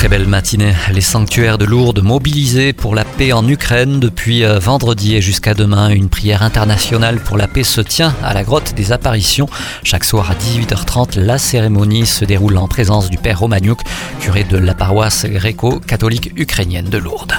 Très belle matinée. Les sanctuaires de Lourdes mobilisés pour la paix en Ukraine depuis euh, vendredi et jusqu'à demain. Une prière internationale pour la paix se tient à la grotte des apparitions. Chaque soir à 18h30, la cérémonie se déroule en présence du père Romagnouk, curé de la paroisse gréco-catholique ukrainienne de Lourdes.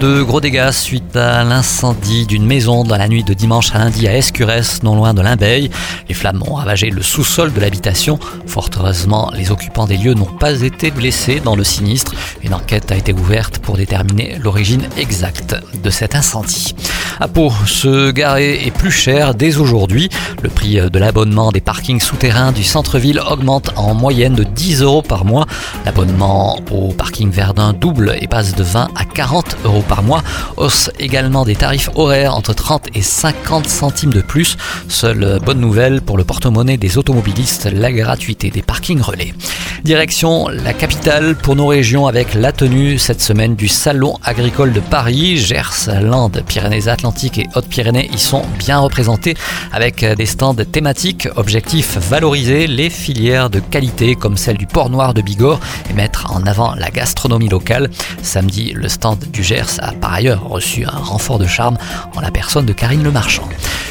De gros dégâts suite à l'incendie d'une maison dans la nuit de dimanche à lundi à Escurès, non loin de Limbeil. Les flammes ont ravagé le sous-sol de l'habitation. Fort heureusement, les occupants des lieux n'ont pas été blessés dans le sinistre. Une enquête a été ouverte pour déterminer l'origine exacte de cet incendie. À Pau, se garer est plus cher dès aujourd'hui. Le prix de l'abonnement des parkings souterrains du centre-ville augmente en moyenne de 10 euros par mois. L'abonnement au parking Verdun double et passe de 20 à 40 euros par mois. Hausse également des tarifs horaires entre 30 et 50 centimes de plus. Seule bonne nouvelle pour le porte-monnaie des automobilistes, la gratuité des parkings relais. Direction la capitale pour nos régions avec la tenue cette semaine du Salon agricole de Paris. Gers, Landes, Pyrénées-Atlantiques et Hautes-Pyrénées y sont bien représentés avec des stands thématiques. Objectif valoriser les filières de qualité comme celle du port noir de Bigorre et mettre en avant la gastronomie locale. Samedi, le stand du Gers a par ailleurs reçu un renfort de charme en la personne de Karine Le Marchand.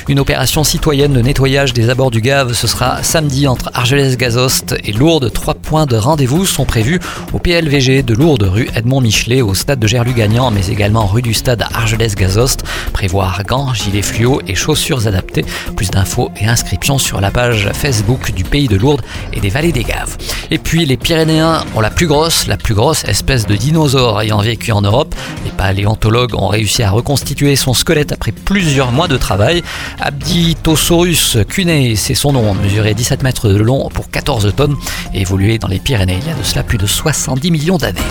Une opération citoyenne de nettoyage des abords du Gave, ce sera samedi entre Argelès-Gazost et Lourdes. Trois points de rendez-vous sont prévus au PLVG de Lourdes, rue Edmond Michelet, au stade de Gerlu-Gagnant, mais également rue du stade Argelès-Gazost. Prévoir gants, gilets fluo et chaussures adaptées. Plus d'infos et inscriptions sur la page Facebook du Pays de Lourdes et des Vallées des Gaves. Et puis les Pyrénéens ont la plus grosse, la plus grosse espèce de dinosaure ayant vécu en Europe. Les paléontologues ont réussi à reconstituer son squelette après plusieurs mois de travail. Abditosaurus cunei, c'est son nom, mesurait 17 mètres de long pour 14 tonnes et évolué dans les Pyrénées il y a de cela plus de 70 millions d'années.